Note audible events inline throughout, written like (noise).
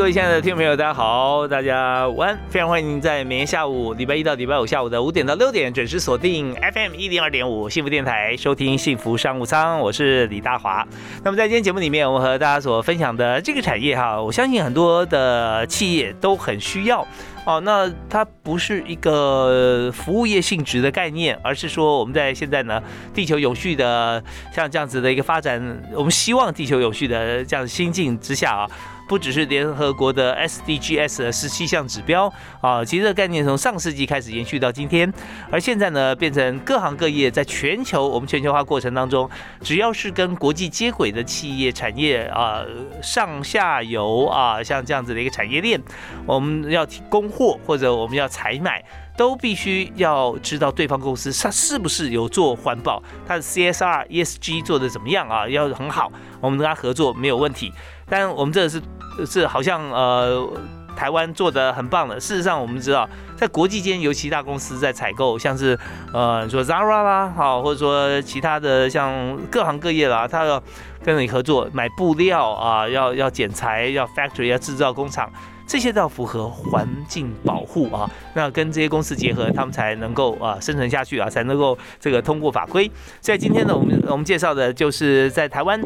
各位亲爱的听众朋友，大家好，大家午安，非常欢迎您在每天下午礼拜一到礼拜五下午的五点到六点准时锁定 FM 一零二点五幸福电台，收听幸福商务舱，我是李大华。那么在今天节目里面，我和大家所分享的这个产业哈，我相信很多的企业都很需要哦。那它不是一个服务业性质的概念，而是说我们在现在呢，地球永续的像这样子的一个发展，我们希望地球永续的这样心境之下啊。不只是联合国的 SDGs 的十七项指标啊，其实这个概念从上世纪开始延续到今天，而现在呢，变成各行各业在全球我们全球化过程当中，只要是跟国际接轨的企业产业啊，上下游啊，像这样子的一个产业链，我们要提供货或者我们要采买。都必须要知道对方公司它是不是有做环保，它的 CSR、ESG 做的怎么样啊？要很好，我们跟他合作没有问题。但我们这是是好像呃台湾做的很棒的。事实上，我们知道在国际间，尤其大公司在采购，像是呃说 Zara 啦，好，或者说其他的像各行各业啦，他要跟你合作买布料啊，要要剪裁，要 factory 要制造工厂。这些都要符合环境保护啊，那跟这些公司结合，他们才能够啊生存下去啊，才能够这个通过法规。在今天呢，我们我们介绍的就是在台湾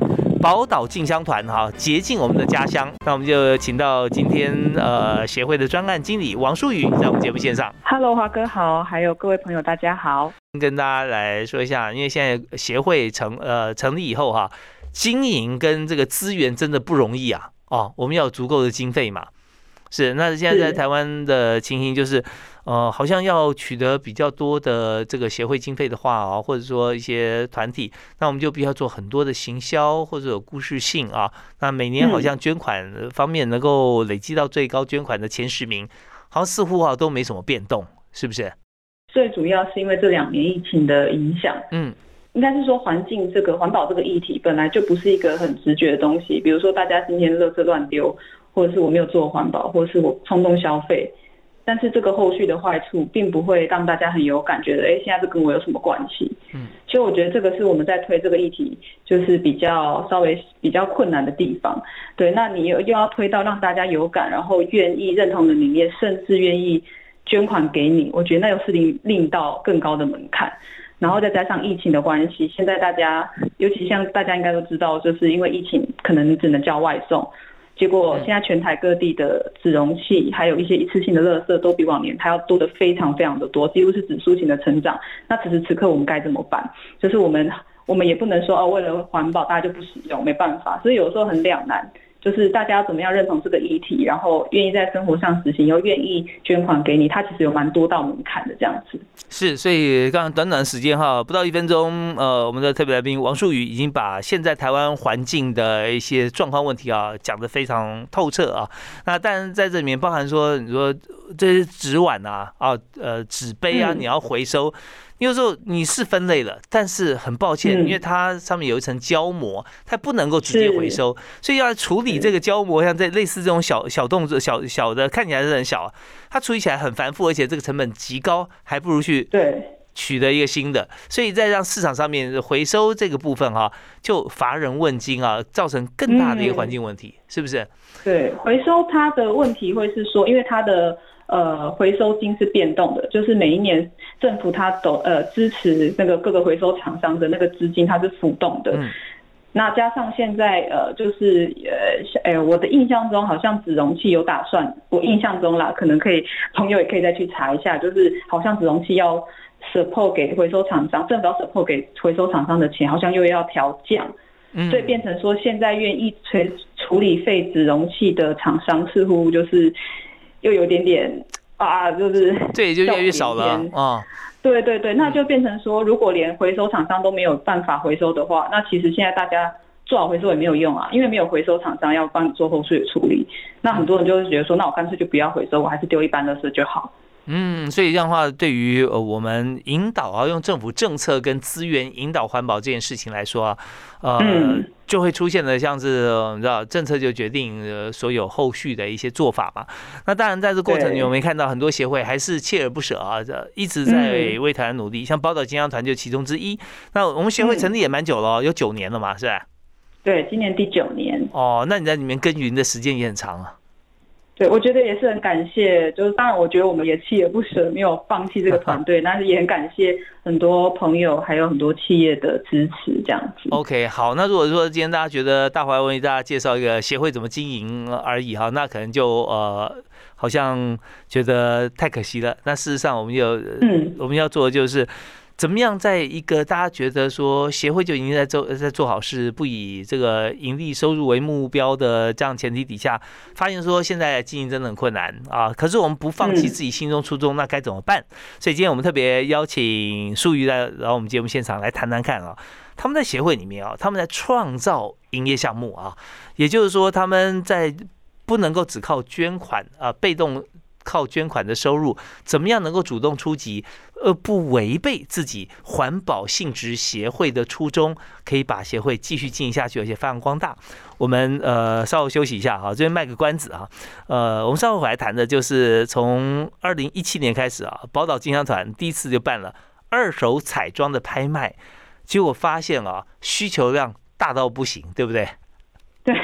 宝岛进香团哈，洁净我们的家乡。那我们就请到今天呃协会的专案经理王淑宇在我们节目线上。Hello，华哥好，还有各位朋友大家好。跟大家来说一下，因为现在协会成呃成立以后哈，经营跟这个资源真的不容易啊哦，我们要有足够的经费嘛。是，那现在在台湾的情形就是，呃，好像要取得比较多的这个协会经费的话啊，或者说一些团体，那我们就必须要做很多的行销或者有故事性啊。那每年好像捐款方面能够累积到最高捐款的前十名，好像似乎啊都没什么变动，是不是？最主要是因为这两年疫情的影响，嗯，应该是说环境这个环保这个议题本来就不是一个很直觉的东西，比如说大家今天垃圾乱丢。或者是我没有做环保，或者是我冲动消费，但是这个后续的坏处并不会让大家很有感觉的。哎，现在这跟我有什么关系？嗯，所以我觉得这个是我们在推这个议题，就是比较稍微比较困难的地方。对，那你又又要推到让大家有感，然后愿意认同的理念，甚至愿意捐款给你，我觉得那又是另另到更高的门槛。然后再加上疫情的关系，现在大家尤其像大家应该都知道，就是因为疫情，可能只能叫外送。结果现在全台各地的纸容器，还有一些一次性的垃圾，都比往年它要多的非常非常的多，几乎是指数型的成长。那此时此刻我们该怎么办？就是我们我们也不能说哦，为了环保大家就不使用，没办法，所以有时候很两难。就是大家怎么样认同这个议题，然后愿意在生活上实行，又愿意捐款给你，它其实有蛮多道门槛的这样子。是，所以刚刚短短时间哈，不到一分钟，呃，我们的特别来宾王树宇已经把现在台湾环境的一些状况问题啊讲得非常透彻啊。那但在这里面包含说，你说这些纸碗啊，啊，呃，纸杯啊，你要回收。有时候你是分类了，但是很抱歉，因为它上面有一层胶膜，它不能够直接回收，所以要处理这个胶膜，像这类似这种小小动作、小小的看起来是很小，它处理起来很繁复，而且这个成本极高，还不如去对取得一个新的，所以在让市场上面回收这个部分哈，就乏人问津啊，造成更大的一个环境问题，是不是？对，回收它的问题会是说，因为它的。呃，回收金是变动的，就是每一年政府它都呃支持那个各个回收厂商的那个资金，它是浮动的。嗯。那加上现在呃，就是呃，哎，我的印象中好像纸容器有打算，我印象中啦，可能可以朋友也可以再去查一下，就是好像纸容器要 support 给回收厂商，政府要 support 给回收厂商的钱，好像又要调降。嗯。所以变成说，现在愿意处处理废纸容器的厂商，似乎就是。又有点点啊，就是对，就越来越少了啊。对对对，那就变成说，如果连回收厂商都没有办法回收的话，那其实现在大家做好回收也没有用啊，因为没有回收厂商要帮你做后续的处理。那很多人就会觉得说，那我干脆就不要回收，我还是丢一般垃圾就好。嗯，所以这样的话，对于呃我们引导啊，用政府政策跟资源引导环保这件事情来说啊，呃，就会出现的像是你知道，政策就决定呃所有后续的一些做法嘛。那当然，在这过程里，我们看到很多协会还是锲而不舍啊，这一直在为台湾努力。像宝岛金香团就其中之一。那我们协会成立也蛮久了，有九年了嘛，是吧？对，今年第九年。哦，那你在里面耕耘的时间也很长啊。对，我觉得也是很感谢，就是当然，我觉得我们也锲而不舍，没有放弃这个团队，(laughs) 但是也很感谢很多朋友，还有很多企业的支持，这样子。OK，好，那如果说今天大家觉得大华为大家介绍一个协会怎么经营而已哈，那可能就呃，好像觉得太可惜了。那事实上，我们有，嗯，我们要做的就是。怎么样，在一个大家觉得说协会就已经在做在做好事，不以这个盈利收入为目标的这样前提底下，发现说现在经营真的很困难啊！可是我们不放弃自己心中初衷，那该怎么办？所以今天我们特别邀请舒瑜来，然后我们节目现场来谈谈看啊，他们在协会里面啊，他们在创造营业项目啊，也就是说他们在不能够只靠捐款啊，被动。靠捐款的收入，怎么样能够主动出击，而不违背自己环保性质协会的初衷，可以把协会继续经营下去，而且发扬光大。我们呃稍后休息一下哈，这边卖个关子啊。呃，我们稍后回来谈的就是从二零一七年开始啊，宝岛金香团第一次就办了二手彩妆的拍卖，结果发现啊，需求量大到不行，对不对？对，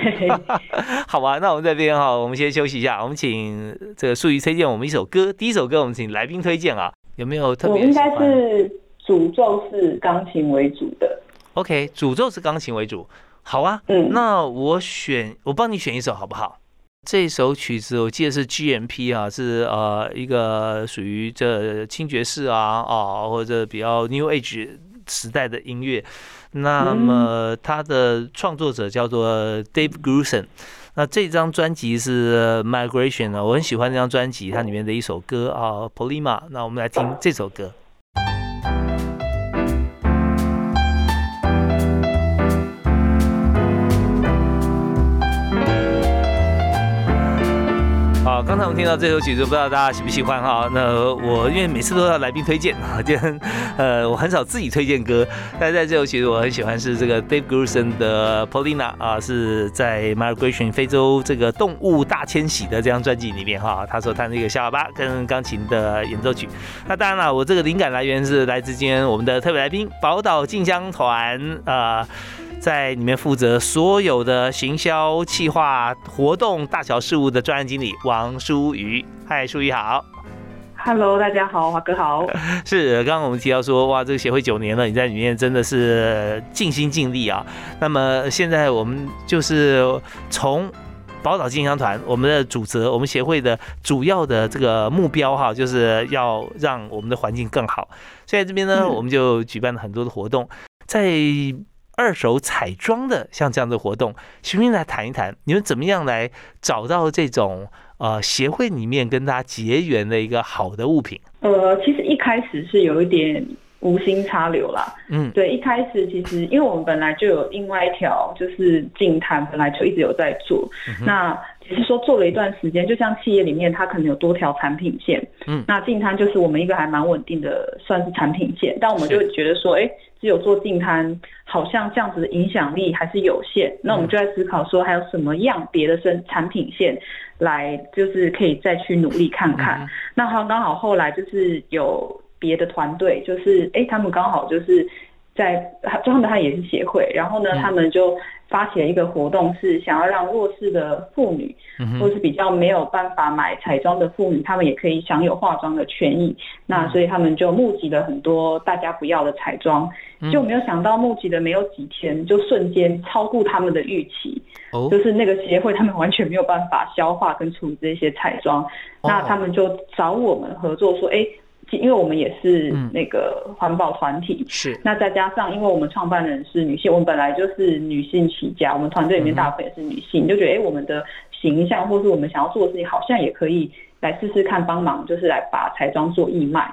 (laughs) 好吧，那我们这边哈，我们先休息一下。我们请这个素瑜推荐我们一首歌。第一首歌，我们请来宾推荐啊，有没有特别？我应该是诅咒是钢琴为主的。OK，诅咒是钢琴为主。好啊，嗯，那我选，我帮你选一首好不好？这首曲子我记得是 GMP 啊，是呃一个属于这轻爵士啊啊，或者比较 New Age 时代的音乐。那么他的创作者叫做 Dave Grusin，那这张专辑是 Migration 啊，我很喜欢这张专辑，它里面的一首歌啊 Polima，那我们来听这首歌。听到这首曲子，不知道大家喜不喜欢哈？那我因为每次都要来宾推荐啊，就呃我很少自己推荐歌，但在这首曲子我很喜欢是这个 Dave g r u s o n 的 Polina 啊，是在 Migration 非洲这个动物大迁徙的这张专辑里面哈，他说他那个小喇叭跟钢琴的演奏曲。那当然了，我这个灵感来源是来自今天我们的特别来宾宝岛静香团啊。在里面负责所有的行销、企划、活动、大小事务的专案经理王淑瑜。嗨，淑瑜好。Hello，大家好，华哥好。(laughs) 是，刚刚我们提到说，哇，这个协会九年了，你在里面真的是尽心尽力啊。那么现在我们就是从宝岛金香团，我们的主责，我们协会的主要的这个目标哈，就是要让我们的环境更好。所以这边呢，我们就举办了很多的活动，在。二手彩妆的像这样的活动，徐斌来谈一谈，你们怎么样来找到这种呃协会里面跟大家结缘的一个好的物品？呃，其实一开始是有一点无心插柳啦。嗯，对，一开始其实因为我们本来就有另外一条就是净滩，本来就一直有在做。那只是说做了一段时间，就像企业里面它可能有多条产品线。嗯，那净滩就是我们一个还蛮稳定的，算是产品线。但我们就觉得说，哎。只有做净滩，好像这样子的影响力还是有限。那我们就在思考说，还有什么样别的生产品线来，就是可以再去努力看看。那好，刚好后来就是有别的团队，就是哎，他们刚好就是在，就他们他也是协会，然后呢，他们就。发起了一个活动，是想要让弱势的妇女，或是比较没有办法买彩妆的妇女，她们也可以享有化妆的权益。那所以他们就募集了很多大家不要的彩妆，就没有想到募集的没有几天，就瞬间超过他们的预期。哦，就是那个协会他们完全没有办法消化跟处理这些彩妆，那他们就找我们合作，说，哎。因为我们也是那个环保团体，是。那再加上，因为我们创办人是女性，我们本来就是女性起家，我们团队里面大部分也是女性，就觉得哎，我们的形象或是我们想要做的事情，好像也可以来试试看帮忙，就是来把彩妆做义卖，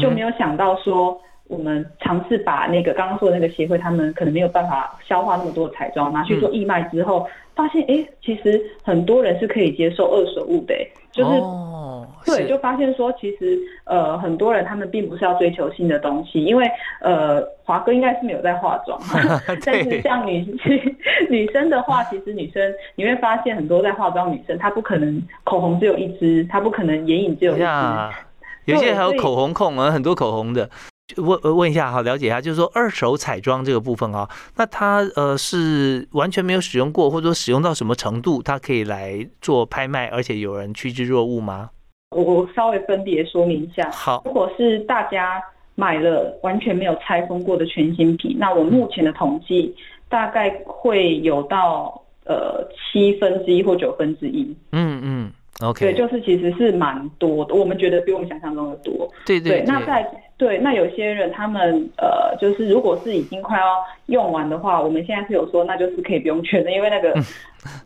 就没有想到说，我们尝试把那个刚刚说的那个协会，他们可能没有办法消化那么多的彩妆，拿去做义卖之后，发现哎，其实很多人是可以接受二手物的，就是对，就发现说其实呃很多人他们并不是要追求新的东西，因为呃华哥应该是没有在化妆，(laughs) 但是像女 (laughs) 女生的话，其实女生你会发现很多在化妆女生，她不可能口红只有一支，她不可能眼影只有一支，有些还有口红控啊，很多口红的。问问一下，好了解一下，就是说二手彩妆这个部分啊，那它呃是完全没有使用过，或者说使用到什么程度，它可以来做拍卖，而且有人趋之若鹜吗？我我稍微分别说明一下。好，如果是大家买了完全没有拆封过的全新品，那我目前的统计大概会有到呃七分之一或九分之一。嗯嗯，OK。对，就是其实是蛮多的，我们觉得比我们想象中的多。对对。那在对，那有些人他们呃，就是如果是已经快要用完的话，我们现在是有说，那就是可以不用圈的，因为那个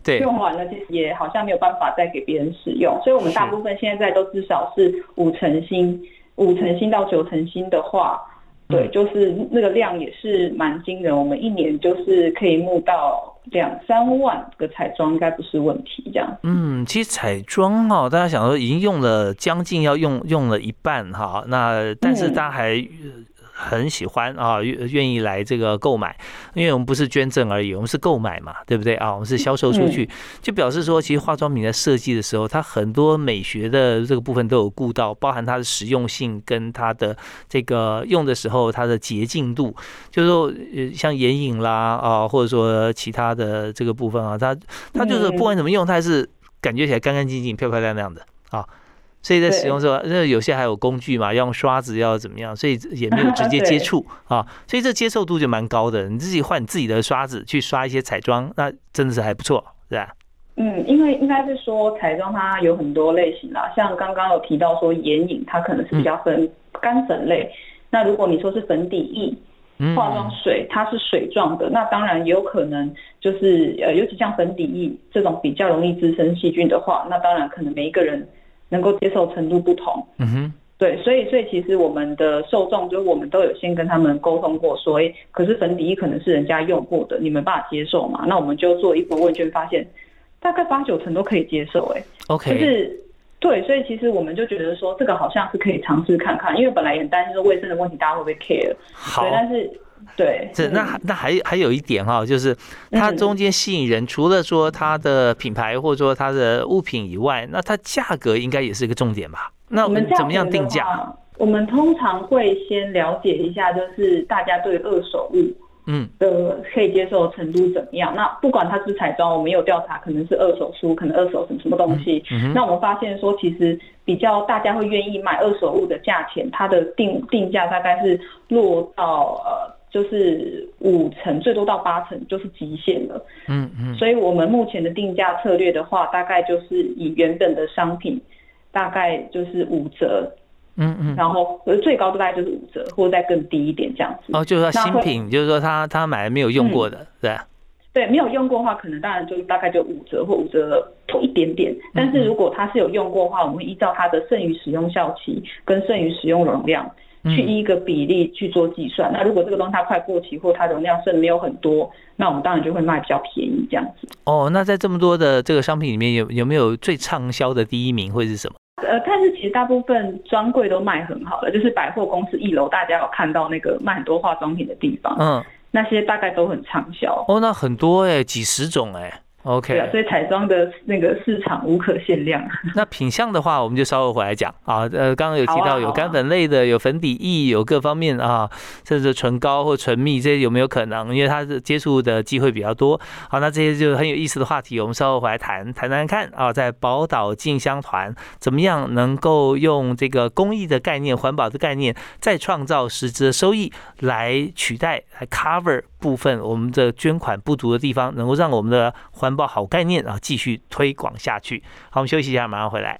对 (laughs) 用完了，其实也好像没有办法再给别人使用，所以我们大部分现在都至少是五成新，五成新到九成新的话。对，就是那个量也是蛮惊人，我们一年就是可以募到两三万个彩妆，应该不是问题。这样，嗯，其实彩妆哈，大家想说已经用了将近要用用了一半哈，那但是大家还。很喜欢啊，愿愿意来这个购买，因为我们不是捐赠而已，我们是购买嘛，对不对？啊？我们是销售出去，就表示说，其实化妆品在设计的时候，它很多美学的这个部分都有顾到，包含它的实用性跟它的这个用的时候它的洁净度，就是说呃像眼影啦啊，或者说其他的这个部分啊，它它就是不管怎么用，它还是感觉起来干干净净、漂漂亮亮的啊。所以在使用时候，那有些还有工具嘛，要用刷子，要怎么样？所以也没有直 (laughs) 接接触啊，所以这接受度就蛮高的。你自己换你自己的刷子去刷一些彩妆，那真的是还不错，是吧？嗯，因为应该是说彩妆它有很多类型啦，像刚刚有提到说眼影，它可能是比较分干粉类。那如果你说是粉底液、化妆水，它是水状的，那当然也有可能就是呃，尤其像粉底液这种比较容易滋生细菌的话，那当然可能每一个人。能够接受程度不同，嗯哼，对，所以所以其实我们的受众，就是我们都有先跟他们沟通过，说，哎，可是粉底液可能是人家用过的，你们办法接受嘛？那我们就做一波问卷，发现大概八九成都可以接受，哎，OK，就是对，所以其实我们就觉得说，这个好像是可以尝试看看，因为本来也很担心说卫生的问题，大家会不会 care？好，但是。对，这那那还还有一点哈，就是它中间吸引人，除了说它的品牌或者说它的物品以外，那它价格应该也是一个重点吧？那我们怎么样定价？我们通常会先了解一下，就是大家对二手物嗯的可以接受程度怎么样？那不管它是彩妆，我们有调查，可能是二手书，可能二手什么什么东西。那我们发现说，其实比较大家会愿意买二手物的价钱，它的定定价大概是落到呃。就是五成，最多到八成就是极限了。嗯嗯，所以我们目前的定价策略的话，大概就是以原本的商品，大概就是五折。嗯嗯，然后最高大概就是五折，或者再更低一点这样子。哦，就是说新品，就是说他他买没有用过的，对。对，没有用过的话，可能当然就大概就五折或五折多一点点。但是如果他是有用过的话，我们会依照他的剩余使用效期跟剩余使用容量。去一个比例去做计算，那如果这个东西它快过期或它容量剩没有很多，那我们当然就会卖比较便宜这样子。哦，那在这么多的这个商品里面，有有没有最畅销的第一名会是什么？呃，但是其实大部分专柜都卖很好了，就是百货公司一楼大家有看到那个卖很多化妆品的地方，嗯，那些大概都很畅销。哦，那很多哎，几十种哎。OK，对所以彩妆的那个市场无可限量。(laughs) 那品相的话，我们就稍后回来讲啊。呃，刚刚有提到有干粉类的，有粉底液，有各方面啊，甚至唇膏或唇蜜这些有没有可能？因为它是接触的机会比较多。好，那这些就很有意思的话题，我们稍后回来谈谈谈看啊。在宝岛进香团怎么样能够用这个公益的概念、环保的概念，再创造实质的收益来取代、来 cover 部分我们的捐款不足的地方，能够让我们的环环保好概念啊，继续推广下去。好，我们休息一下，马上回来。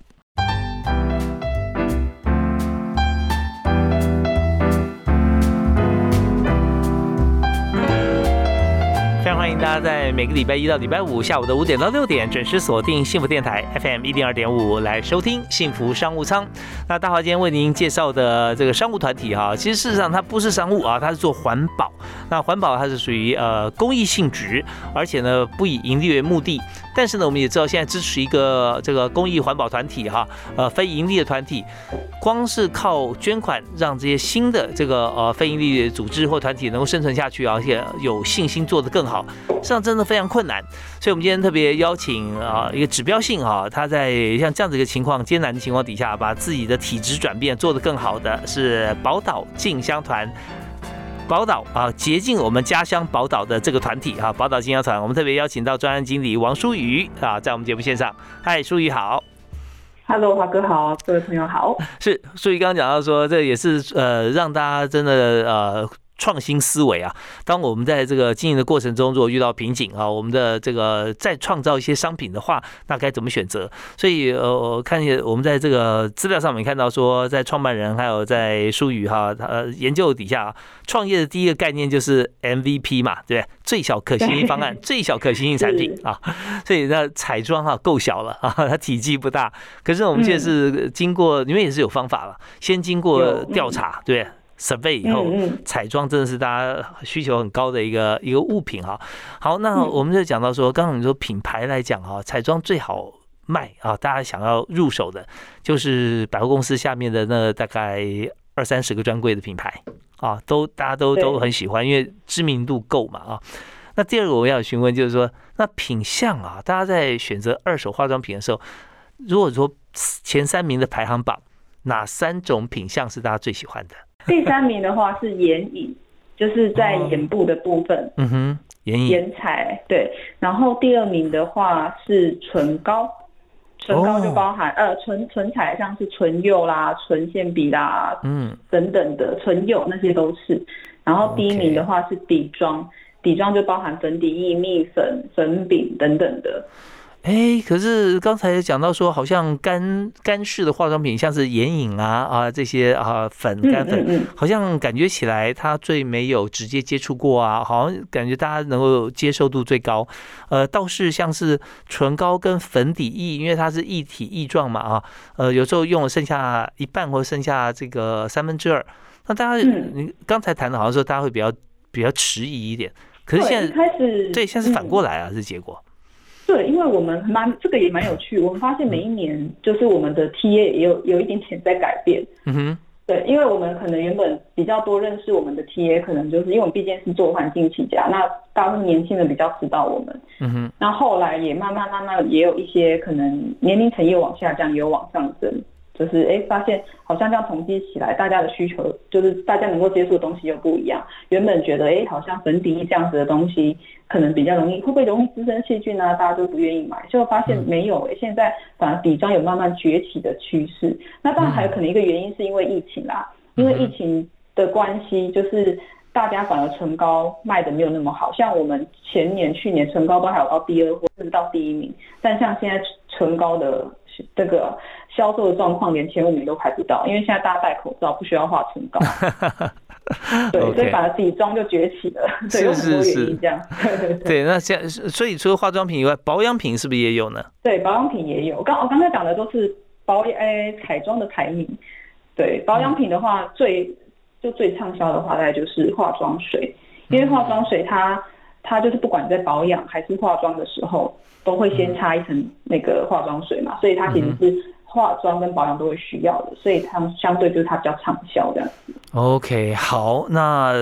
迎。大家在每个礼拜一到礼拜五下午的五点到六点准时锁定幸福电台 FM 一零二点五来收听幸福商务舱。那大华今天为您介绍的这个商务团体哈，其实事实上它不是商务啊，它是做环保。那环保它是属于呃公益性质，而且呢不以盈利为目的。但是呢，我们也知道现在支持一个这个公益环保团体哈，呃，非盈利的团体，光是靠捐款让这些新的这个呃非盈利组织或团体能够生存下去，而且有信心做得更好，实际上真的非常困难。所以，我们今天特别邀请啊一个指标性哈，他在像这样子一个情况艰难的情况底下，把自己的体质转变做得更好的是宝岛静香团。宝岛啊，洁净我们家乡宝岛的这个团体哈，宝岛经销团，我们特别邀请到专案经理王淑瑜啊，在我们节目线上。嗨，淑瑜好。Hello，华哥好，各位朋友好。是淑雨刚刚讲到说，这也是 (laughs) 呃，让大家真的呃。创新思维啊！当我们在这个经营的过程中，如果遇到瓶颈啊，我们的这个再创造一些商品的话，那该怎么选择？所以呃，我看见我们在这个资料上面看到说，在创办人还有在书宇哈，他研究底下，创业的第一个概念就是 MVP 嘛，对不对？最小可行性方案，最小可行性产品啊。所以那彩妆哈够小了啊，它体积不大。可是我们现在是经过，因为也是有方法了，先经过调查，对。Survey 以后，彩妆真的是大家需求很高的一个一个物品哈。好，那我们就讲到说，刚刚你说品牌来讲哈，彩妆最好卖啊，大家想要入手的，就是百货公司下面的那大概二三十个专柜的品牌啊，都大家都都很喜欢，因为知名度够嘛啊。那第二个我要询问就是说，那品相啊，大家在选择二手化妆品的时候，如果说前三名的排行榜，哪三种品相是大家最喜欢的？(laughs) 第三名的话是眼影，就是在眼部的部分。嗯哼，眼影、眼彩对。然后第二名的话是唇膏，唇膏就包含呃唇唇彩，像是唇釉啦、唇线笔啦，嗯等等的唇釉那些都是。然后第一名的话是底妆，底妆就包含粉底液、蜜粉、粉饼等等的。哎，可是刚才讲到说，好像干干式的化妆品，像是眼影啊啊这些啊粉干粉，好像感觉起来它最没有直接接触过啊，好像感觉大家能够接受度最高。呃，倒是像是唇膏跟粉底液，因为它是一体液状嘛啊，呃，有时候用了剩下一半或剩下这个三分之二，那大家你刚才谈的好像说大家会比较比较迟疑一点，可是现在开始对，现在是反过来啊，是结果。对，因为我们蛮这个也蛮有趣，我们发现每一年就是我们的 TA 也有有一点点在改变。嗯哼，对，因为我们可能原本比较多认识我们的 TA，可能就是因为我们毕竟是做环境起家，那大部分年轻人比较知道我们。嗯哼，那后来也慢慢慢慢也有一些可能年龄层也往下降，也有往上升。就是哎，发现好像这样统计起来，大家的需求就是大家能够接触的东西又不一样。原本觉得哎，好像粉底液这样子的东西可能比较容易，会不会容易滋生细菌呢？大家都不愿意买，就发现没有哎，现在反而底妆有慢慢崛起的趋势。那当然还有可能一个原因是因为疫情啦，因为疫情的关系，就是大家反而唇膏卖的没有那么好，像我们前年、去年唇膏都还有到第二或甚至到第一名，但像现在唇膏的这个。销售的状况连前五名都排不到，因为现在大家戴口罩，不需要化唇膏，(laughs) 对，所以反而底妆就崛起了，对，有很多原因这样。对，那现所以除了化妆品以外，保养品是不是也有呢？对，保养品也有。刚我刚才讲的都是保诶彩妆的排名，对，保养品的话最就最畅销的话，大概就是化妆水，因为化妆水它它就是不管在保养还是化妆的时候，都会先擦一层那个化妆水嘛，所以它其实是。化妆跟保养都会需要的，所以他们相对就是它比较畅销这样子。OK，好，那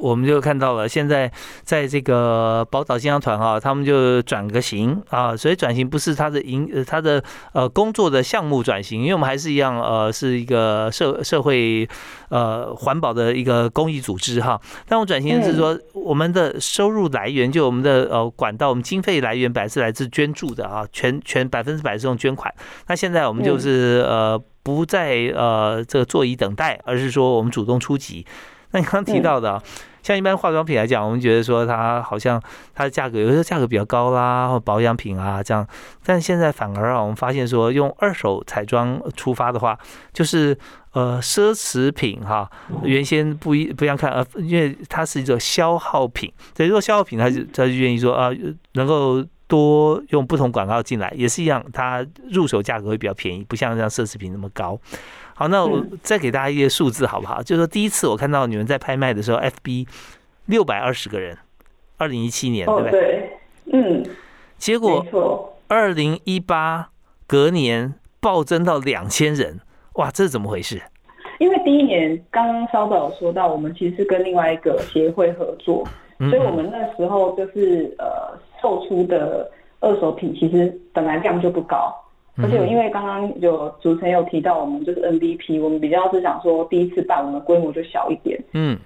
我们就看到了，现在在这个宝岛健康团哈，他们就转个型啊，所以转型不是他的营，他的呃工作的项目转型，因为我们还是一样呃是一个社社会呃环保的一个公益组织哈，但我转型是说我们的收入来源就我们的呃管道，我们经费来源本来是来自捐助的啊，全全百分之百是用捐款，那现在我们就是呃。不再呃这个坐以等待，而是说我们主动出击。那你刚刚提到的，像一般化妆品来讲，我们觉得说它好像它的价格有时候价格比较高啦，或保养品啊这样，但现在反而啊，我们发现说用二手彩妆出发的话，就是呃奢侈品哈，原先不一不一样看，呃，因为它是一个消耗品，所以如果消耗品，它就它就愿意说啊，能够。多用不同广告进来也是一样，它入手价格会比较便宜，不像像奢侈品那么高。好，那我再给大家一些数字好不好？就是说第一次我看到你们在拍卖的时候，FB 六百二十个人，二零一七年对不对？对，嗯。结果二零一八隔年暴增到两千人，哇，这是怎么回事？因为第一年刚刚稍早有说到，我们其实是跟另外一个协会合作，所以我们那时候就是呃。售出的二手品其实本来量就不高，而且因为刚刚有主持人有提到，我们就是 MVP，我们比较是想说第一次办，我们规模就小一点。嗯，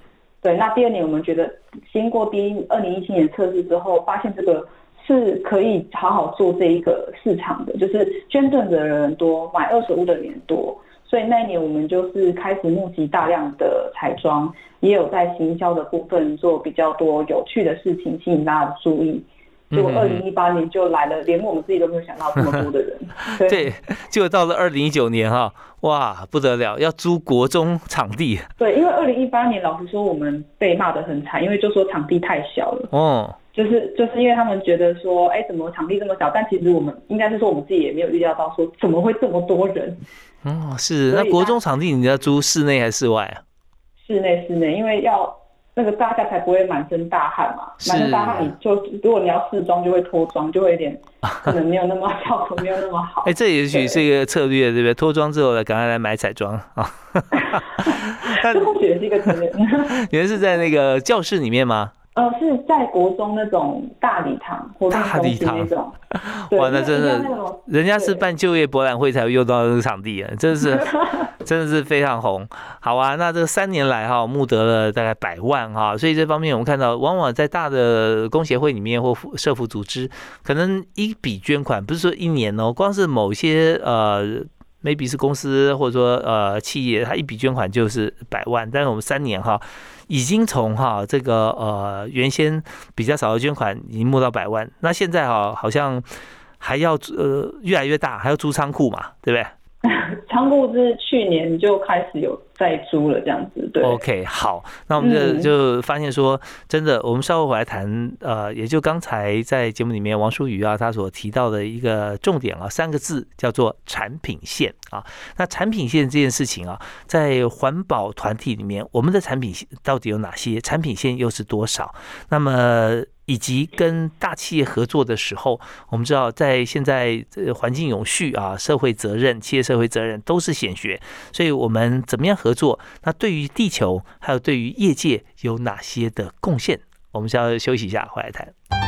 对。那第二年我们觉得经过第一二零一七年测试之后，发现这个是可以好好做这一个市场的，就是捐赠的人多，买二手物的人多，所以那一年我们就是开始募集大量的彩妆，也有在行销的部分做比较多有趣的事情，吸引大家的注意。结果二零一八年就来了，连我们自己都没有想到这么多的人。(laughs) 对，结果到了二零一九年哈，哇，不得了，要租国中场地。对，因为二零一八年老实说，我们被骂的很惨，因为就说场地太小了。哦。就是就是因为他们觉得说，哎，怎么场地这么小？但其实我们应该是说，我们自己也没有预料到说，怎么会这么多人。哦，是。那国中场地你要租室内还是室外啊？室内，室内，因为要。那个大家才不会满身大汗嘛，满身大汗你就如果你要试妆就会脱妆，就会有点 (laughs) 可能没有那么效果没有那么好。哎，这也许是一个策略，对不对？脱妆之后呢赶快来买彩妆啊。(laughs) 这或许是一个策略。(laughs) 你们是在那个教室里面吗？呃，是在国中那种大礼堂或大礼堂那种，(laughs) 哇，那真的，人家是办就业博览会才会用到那个场地啊，真的是，(laughs) 真的是非常红。好啊，那这三年来哈，募得了大概百万哈，所以这方面我们看到，往往在大的工协会里面或社服组织，可能一笔捐款不是说一年哦，光是某些呃。Maybe 是公司或者说呃企业，它一笔捐款就是百万，但是我们三年哈，已经从哈这个呃原先比较少的捐款，已经募到百万，那现在哈好像还要呃越来越大，还要租仓库嘛，对不对？(laughs) 仓库是去年就开始有在租了，这样子对。OK，好，那我们就就发现说，真的，我们稍后回来谈，呃，也就刚才在节目里面王淑瑜啊，他所提到的一个重点啊，三个字叫做产品线啊。那产品线这件事情啊，在环保团体里面，我们的产品线到底有哪些？产品线又是多少？那么。以及跟大企业合作的时候，我们知道在现在环境永续啊、社会责任、企业社会责任都是显学，所以我们怎么样合作？那对于地球还有对于业界有哪些的贡献？我们需要休息一下，回来谈。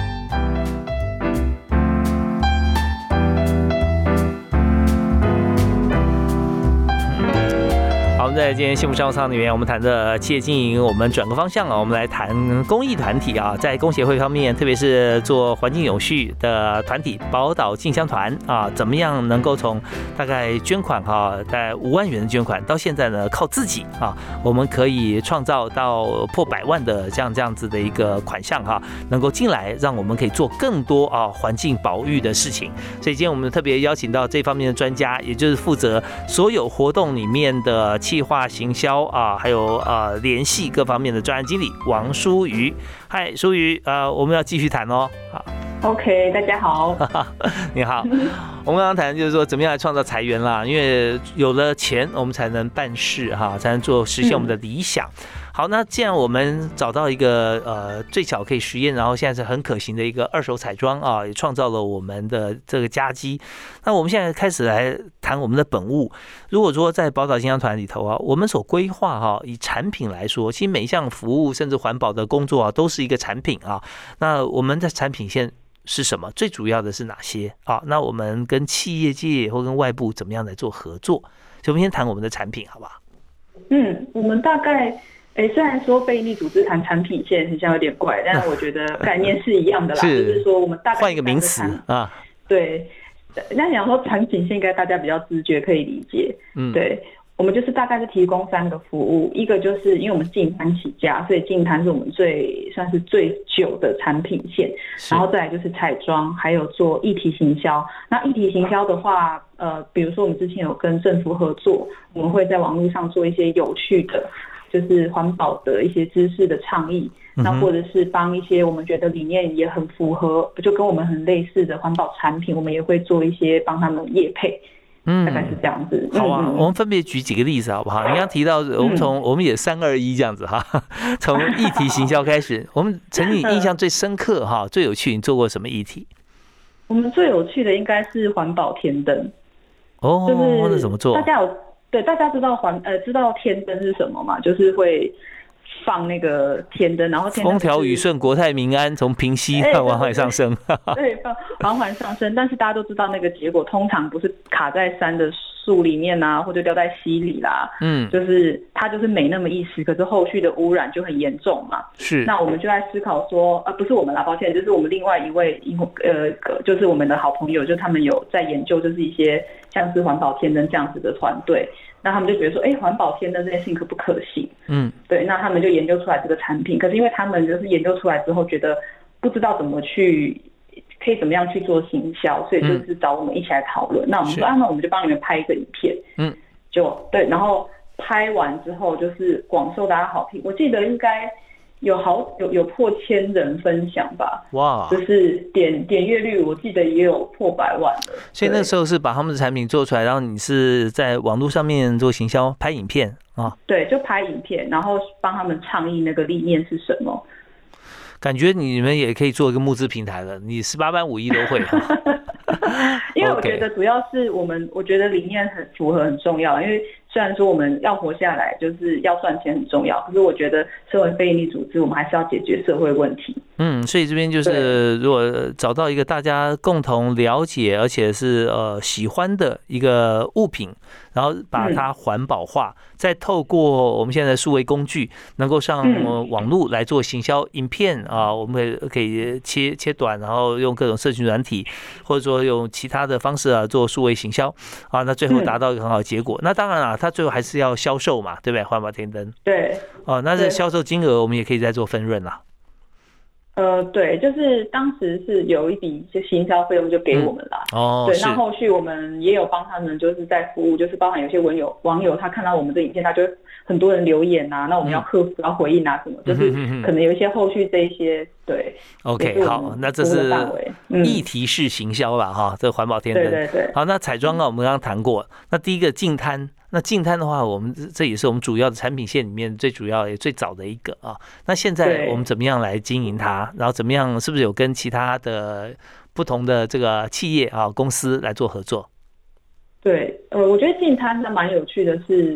们在今天幸福商务舱里面，我们谈的企业经营，我们转个方向啊，我们来谈公益团体啊，在工协会方面，特别是做环境永续的团体宝岛进香团啊，怎么样能够从大概捐款哈，在五万元的捐款，到现在呢靠自己啊，我们可以创造到破百万的这样这样子的一个款项哈，能够进来，让我们可以做更多啊环境保育的事情。所以今天我们特别邀请到这方面的专家，也就是负责所有活动里面的企化行销啊，还有呃联系各方面的专案经理王淑瑜。嗨，淑瑜，呃，我们要继续谈哦。好，OK，大家好，(laughs) 你好。我们刚刚谈就是说，怎么样来创造财源啦？因为有了钱，我们才能办事哈，才能做实现我们的理想。好，那既然我们找到一个呃最小可以实验，然后现在是很可行的一个二手彩妆啊，也创造了我们的这个佳绩。那我们现在开始来谈我们的本物。如果说在宝岛金香团里头啊，我们所规划哈，以产品来说，其实每一项服务甚至环保的工作啊，都是一个产品啊。那我们的产品线是什么？最主要的是哪些啊？那我们跟企业界或跟外部怎么样来做合作？所以我们先谈我们的产品，好不好？嗯，我们大概。哎，虽然说非营利组织谈产品线好像有点怪，但是我觉得概念是一样的啦。(laughs) 就是说，我们大概换一个名词啊。对，那想说产品线应该大家比较直觉可以理解。嗯，对，我们就是大概是提供三个服务，一个就是因为我们净滩起家，所以净滩是我们最算是最久的产品线，然后再来就是彩妆，还有做议题行销。那议题行销的话，呃，比如说我们之前有跟政府合作，我们会在网络上做一些有趣的，就是环保的一些知识的倡议，那或者是帮一些我们觉得理念也很符合，就跟我们很类似的环保产品，我们也会做一些帮他们业配。嗯，大概是这样子。好啊，我们分别举几个例子好不好？你刚提到，我们从我们也三二一这样子哈，(laughs) 从议题行销开始。(laughs) 我们曾经印象最深刻哈，最有趣，你做过什么议题？我们最有趣的应该是环保天灯。哦，就是怎么做？大家有对大家知道环呃知道天灯是什么吗？就是会。放那个天灯，然后风调雨顺、国泰民安，从平息到缓缓上升。对，(laughs) 放缓缓上升。但是大家都知道，那个结果通常不是卡在山的树里面啊，或者掉在溪里啦。嗯，就是它就是没那么意思，可是后续的污染就很严重嘛。是。那我们就在思考说，呃，不是我们啦，抱歉，就是我们另外一位，呃，就是我们的好朋友，就他们有在研究，就是一些像是环保天灯这样子的团队。那他们就觉得说，哎，环保天灯这件事情可不可行？嗯，对，那他们就研究出来这个产品。可是因为他们就是研究出来之后，觉得不知道怎么去，可以怎么样去做行销，所以就是找我们一起来讨论。那我们说，啊，那我们就帮你们拍一个影片。嗯，就对，然后拍完之后就是广受大家好评。我记得应该。有好有有破千人分享吧，哇！就是点点阅率，我记得也有破百万的。所以那时候是把他们的产品做出来，然后你是在网络上面做行销，拍影片啊？对，就拍影片，然后帮他们倡议那个理念是什么。感觉你们也可以做一个募资平台了，你十八般武艺都会。因为我觉得主要是我们，我觉得理念很符合很重要，因为。虽然说我们要活下来，就是要赚钱很重要，可是我觉得身为非营利组织，我们还是要解决社会问题。嗯，所以这边就是，如果找到一个大家共同了解，而且是呃喜欢的一个物品，然后把它环保化，再透过我们现在的数位工具，能够上网络来做行销影片啊，我们可以可以切切短，然后用各种社群软体，或者说用其他的方式啊做数位行销啊，那最后达到一个很好的结果。那当然啊，它最后还是要销售嘛，对不对？环保天灯。对。哦，那这销售金额我们也可以再做分润啦。呃，对，就是当时是有一笔就行销费用就给我们了。哦，对，那后续我们也有帮他们，就是在服务，就是包含有些网友网友他看到我们的影片，他就很多人留言啊，那我们要客服要回应啊什么，就是可能有一些后续这一些对。OK，好，那这是议题式行销了哈，这环保天灯。对对对。好，那彩妆啊，我们刚刚谈过，那第一个净滩。那净滩的话，我们这也是我们主要的产品线里面最主要也最早的一个啊。那现在我们怎么样来经营它？然后怎么样，是不是有跟其他的不同的这个企业啊公司来做合作？对，呃，我觉得净滩它蛮有趣的，是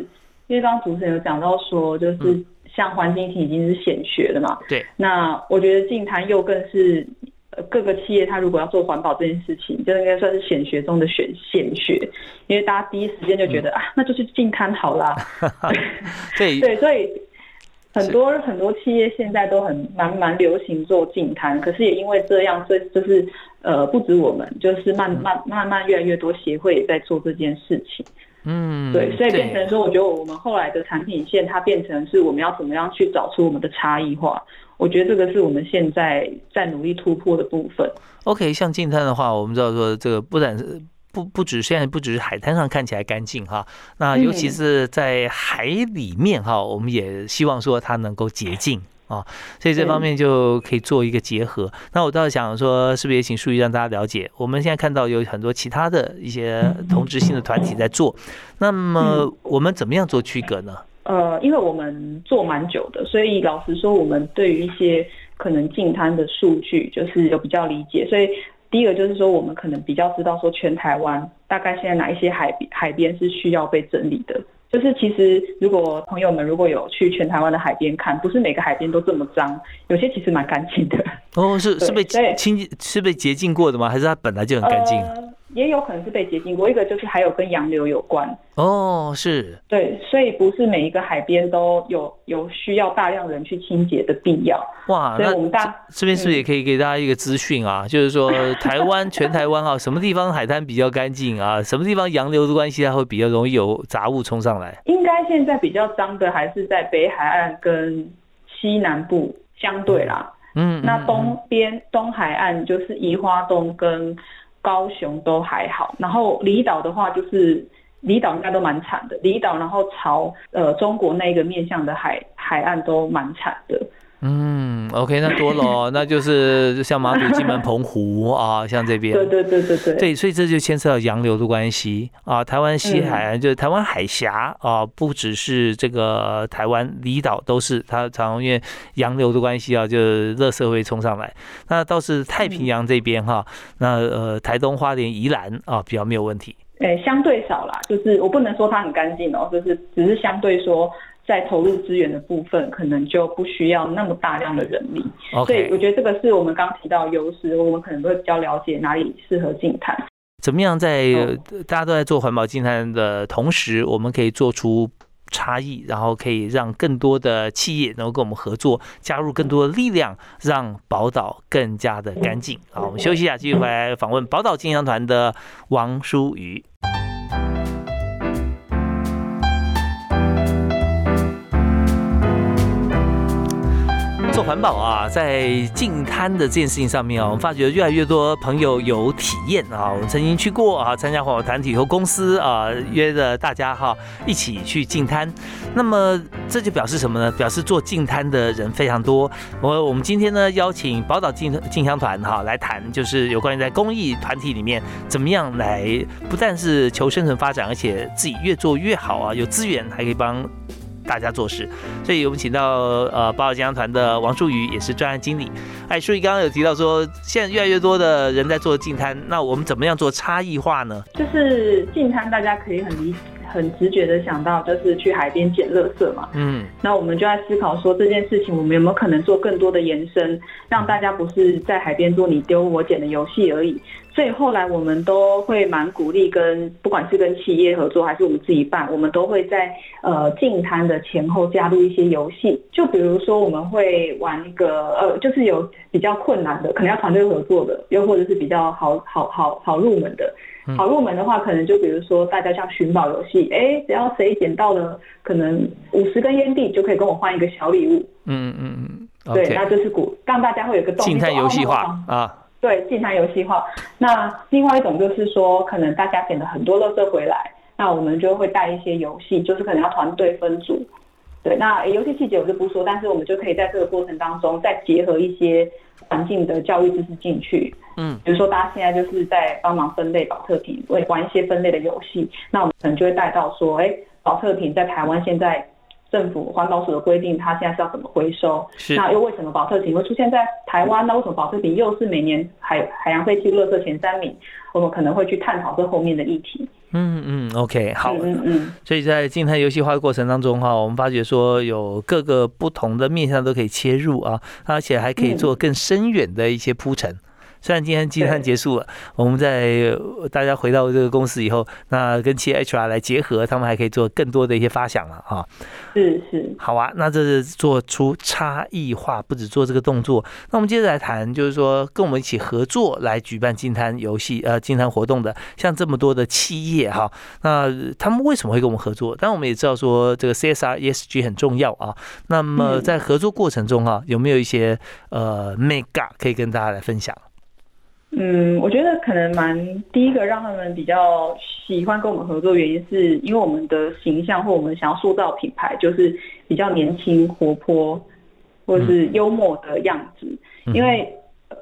因为刚刚主持人有讲到说，就是像环境题已经是显学了嘛。对。那我觉得净滩又更是。各个企业，它如果要做环保这件事情，就应该算是显学中的显显学，因为大家第一时间就觉得啊，那就是净滩好啦。(laughs) 对对，所以很多很多企业现在都很蛮蛮流行做净滩，可是也因为这样，所以就是呃，不止我们，就是慢慢慢慢越来越多协会也在做这件事情。嗯，对，所以变成说，我觉得我们后来的产品线，它变成是我们要怎么样去找出我们的差异化。我觉得这个是我们现在在努力突破的部分。OK，像净滩的话，我们知道说这个不但是不不止现在不只是海滩上看起来干净哈，那尤其是在海里面哈，我们也希望说它能够洁净啊，所以这方面就可以做一个结合。那我倒是想说，是不是也请淑仪让大家了解，我们现在看到有很多其他的一些同质性的团体在做，那么我们怎么样做区隔呢？呃，因为我们做蛮久的，所以老实说，我们对于一些可能净滩的数据，就是有比较理解。所以第一个就是说，我们可能比较知道说，全台湾大概现在哪一些海海边是需要被整理的。就是其实如果朋友们如果有去全台湾的海边看，不是每个海边都这么脏，有些其实蛮干净的。哦，是是被清是被洁净过的吗？还是它本来就很干净？也有可能是被结晶过，一个就是还有跟洋流有关哦，是对，所以不是每一个海边都有有需要大量人去清洁的必要。哇，那我们大这边是不是也可以给大家一个资讯啊？就是说台湾全台湾啊，什么地方海滩比较干净啊？什么地方洋流的关系它会比较容易有杂物冲上来？应该现在比较脏的还是在北海岸跟西南部相对啦。嗯，那东边东海岸就是宜花东跟。高雄都还好，然后离岛的话，就是离岛应该都蛮惨的。离岛，然后朝呃中国那个面向的海海岸都蛮惨的。嗯，OK，那多了，那就是像马祖、金门、澎湖啊，像这边。对对对对对。对，所以这就牵涉到洋流的关系啊。台湾西海岸就是台湾海峡啊，不只是这个台湾离岛都是，它常因为洋流的关系啊，就热社会冲上来。那倒是太平洋这边哈，那呃台东花莲宜兰啊比较没有问题。哎，相对少啦，就是我不能说它很干净哦，就是只是相对说。在投入资源的部分，可能就不需要那么大量的人力，所以我觉得这个是我们刚提到优势，我们可能会比较了解哪里适合净滩。怎么样在大家都在做环保净滩的同时，我们可以做出差异，然后可以让更多的企业能够跟我们合作，加入更多的力量，让宝岛更加的干净。好，我们休息一下，继续回来访问宝岛净香团的王淑瑜。做环保啊，在净滩的这件事情上面啊，我们发觉越来越多朋友有体验啊。我们曾经去过啊，参加环保团体和公司啊，约着大家哈一起去净滩。那么这就表示什么呢？表示做净滩的人非常多。我我们今天呢邀请宝岛净净香团哈来谈，就是有关于在公益团体里面怎么样来不但是求生存发展，而且自己越做越好啊，有资源还可以帮。大家做事，所以我们请到呃宝岛健康团的王淑瑜，也是专案经理。哎，淑瑜刚刚有提到说，现在越来越多的人在做净滩，那我们怎么样做差异化呢？就是净滩，大家可以很理解很直觉的想到，就是去海边捡垃圾嘛。嗯，那我们就在思考说，这件事情我们有没有可能做更多的延伸，让大家不是在海边做你丢我捡的游戏而已。所以后来我们都会蛮鼓励跟不管是跟企业合作还是我们自己办，我们都会在呃进滩的前后加入一些游戏。就比如说我们会玩一个呃，就是有比较困难的，可能要团队合作的，又或者是比较好好好好入门的。好入门的话，可能就比如说大家像寻宝游戏，哎，只要谁捡到了可能五十根烟蒂，就可以跟我换一个小礼物。嗯嗯嗯，对，那就是鼓让大家会有个动静态游戏化啊。对，静态游戏化。那另外一种就是说，可能大家捡了很多垃圾回来，那我们就会带一些游戏，就是可能要团队分组。对，那游戏细节我就不说，但是我们就可以在这个过程当中再结合一些环境的教育知识进去。嗯，比如说大家现在就是在帮忙分类保特瓶，会玩一些分类的游戏，那我们可能就会带到说，哎，保特瓶在台湾现在。政府环保署的规定，它现在是要怎么回收？是那又为什么保特瓶会出现在台湾？那为什么保特瓶又是每年海海洋废弃垃圾前三名？我们可能会去探讨这后面的议题。嗯嗯，OK，好。嗯嗯。所以在静态游戏化的过程当中哈，我们发觉说有各个不同的面向都可以切入啊，而且还可以做更深远的一些铺陈。虽然今天集餐结束了，我们在大家回到这个公司以后，那跟企业 HR 来结合，他们还可以做更多的一些发想了啊。是是，好啊，那这是做出差异化，不止做这个动作。那我们接着来谈，就是说跟我们一起合作来举办金滩游戏呃金滩活动的，像这么多的企业哈，那他们为什么会跟我们合作？但我们也知道说这个 CSR ESG 很重要啊。那么在合作过程中啊，有没有一些呃 mega 可以跟大家来分享？嗯，我觉得可能蛮第一个让他们比较喜欢跟我们合作原因，是因为我们的形象或我们想要塑造品牌，就是比较年轻、活泼或者是幽默的样子。因为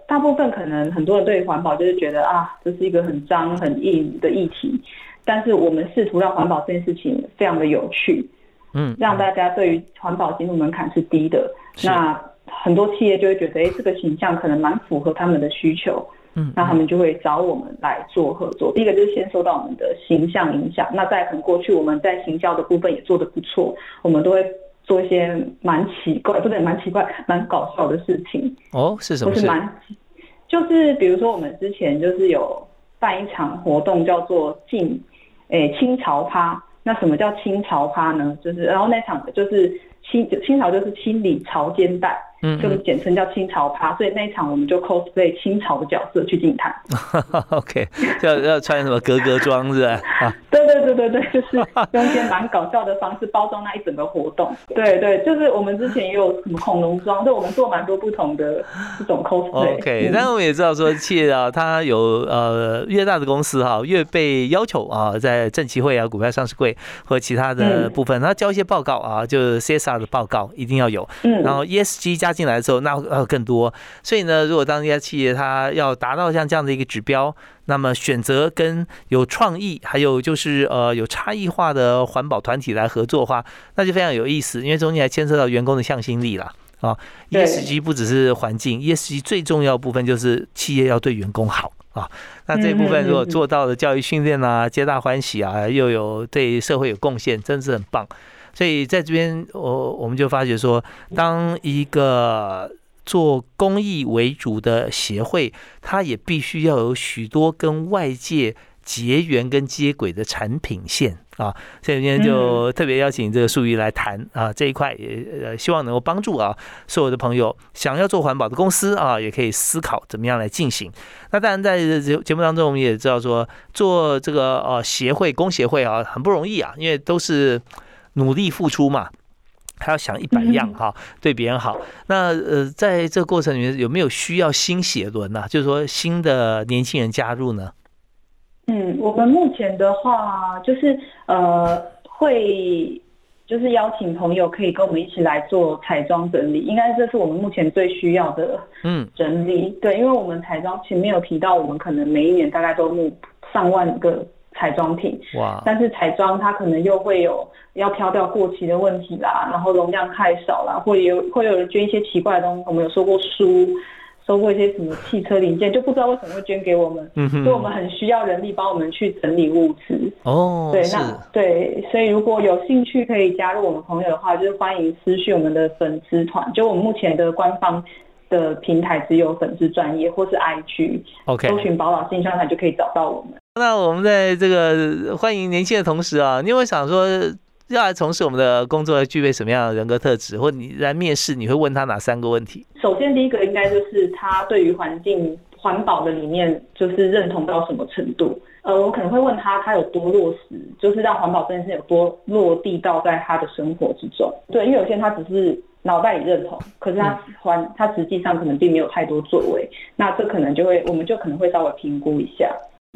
大部分可能很多人对环保就是觉得啊，这是一个很脏、很硬的议题，但是我们试图让环保这件事情非常的有趣，嗯，让大家对于环保进入门槛是低的。那很多企业就会觉得，哎，这个形象可能蛮符合他们的需求。嗯，那他们就会找我们来做合作。第一个就是先受到我们的形象影响。那在很过去，我们在行销的部分也做得不错，我们都会做一些蛮奇怪，不对，蛮奇怪、蛮搞笑的事情。哦，是什么？不是蛮，就是比如说我们之前就是有办一场活动，叫做“进诶清朝趴”。那什么叫清朝趴呢？就是然后那场就是清清朝就是清理朝间带。嗯，就简称叫清朝趴，所以那一场我们就 cosplay 清朝的角色去进坛。(laughs) OK，要要穿什么格格装是吧？对对对对对，就是 (laughs) 用一些蛮搞笑的方式包装那一整个活动。对对，就是我们之前也有什么恐龙装，就我们做蛮多不同的这种 cosplay。OK，但我们也知道说，企业啊，它有呃越大的公司哈，越被要求啊，在证期会啊、股票上市会和其他的部分，它交一些报告啊，就是 CSR 的报告一定要有。嗯，然后 ESG 加。进来的时候，那呃更多，所以呢，如果当一家企业它要达到像这样的一个指标，那么选择跟有创意，还有就是呃有差异化的环保团体来合作的话，那就非常有意思，因为中间还牵涉到员工的向心力了啊。ESG 不只是环境，ESG 最重要部分就是企业要对员工好啊。那这部分如果做到了教育训练啊，皆大欢喜啊，又有对社会有贡献，真是很棒。所以在这边，我我们就发觉说，当一个做公益为主的协会，它也必须要有许多跟外界结缘跟接轨的产品线啊。所以今天就特别邀请这个素瑜来谈啊这一块，也呃希望能够帮助啊所有的朋友想要做环保的公司啊，也可以思考怎么样来进行。那当然在节节目当中，我们也知道说，做这个呃协会工协会啊很不容易啊，因为都是。努力付出嘛，还要想一百样哈，对别人好。那呃，在这个过程里面有没有需要新血轮呢？就是说新的年轻人加入呢？嗯，我们目前的话就是呃，会就是邀请朋友可以跟我们一起来做彩妆整理，应该这是我们目前最需要的嗯整理。对，因为我们彩妆前面有提到，我们可能每一年大概都募上万个。彩妆品哇，但是彩妆它可能又会有要飘掉过期的问题啦，然后容量太少啦，会有会有人捐一些奇怪的东西。我们有收过书，收过一些什么汽车零件，就不知道为什么会捐给我们，嗯所以我们很需要人力帮我们去整理物资。哦，对，那对，所以如果有兴趣可以加入我们朋友的话，就是欢迎私讯我们的粉丝团，就我们目前的官方的平台只有粉丝专业或是 IG，OK，搜寻宝岛信箱台就可以找到我们。那我们在这个欢迎年轻的同时啊，你有没有想说要来从事我们的工作，要具备什么样的人格特质？或你来面试，你会问他哪三个问题？首先，第一个应该就是他对于环境环保的理念，就是认同到什么程度？呃，我可能会问他，他有多落实，就是让环保这件事有多落地到在他的生活之中。对，因为有些人他只是脑袋里认同，可是他环他实际上可能并没有太多作为，那这可能就会，我们就可能会稍微评估一下。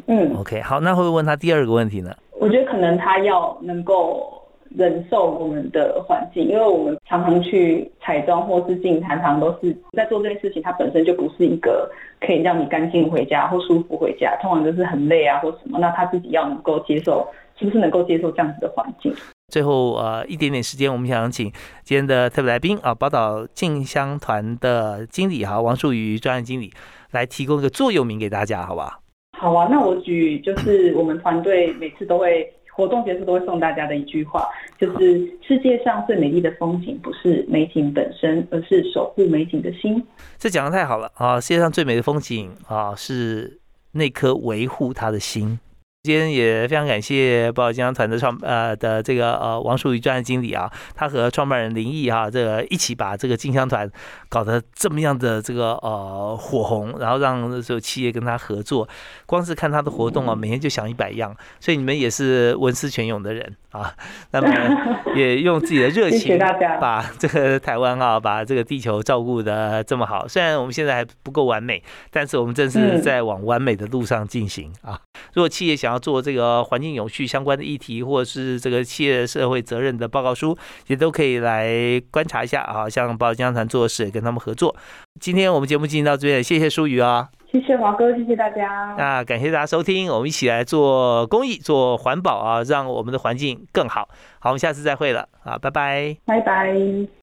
嗯，OK，好，那会不会问他第二个问题呢？我觉得可能他要能够忍受我们的环境，因为我们常常去彩妆或是进常常都是在做这件事情，它本身就不是一个可以让你干净回家或舒服回家，通常都是很累啊或什么。那他自己要能够接受，是不是能够接受这样子的环境？最后呃一点点时间，我们想请今天的特别来宾啊，宝岛静香团的经理哈王树瑜专案经理来提供一个座右铭给大家，好不好？好啊，那我举就是我们团队每次都会活动结束都会送大家的一句话，就是世界上最美丽的风景不是美景本身，而是守护美景的心。这讲的太好了啊！世界上最美的风景啊，是那颗维护它的心。今天也非常感谢宝岛金香团的创呃的这个呃王淑瑜专案经理啊，他和创办人林毅哈这个一起把这个金香团搞得这么样的这个呃火红，然后让所有企业跟他合作，光是看他的活动啊，每天就想一百样，所以你们也是文思泉涌的人啊，那么也用自己的热情把这个台湾啊，把这个地球照顾的这么好。虽然我们现在还不够完美，但是我们正是在往完美的路上进行啊。如果企业想要做这个环境永续相关的议题，或者是这个企业社会责任的报告书，也都可以来观察一下啊。像宝岛金团做事，跟他们合作。今天我们节目进行到这边，谢谢舒宇啊，谢谢华哥，谢谢大家。那感谢大家收听，我们一起来做公益、做环保啊，让我们的环境更好。好，我们下次再会了啊，拜拜，拜拜。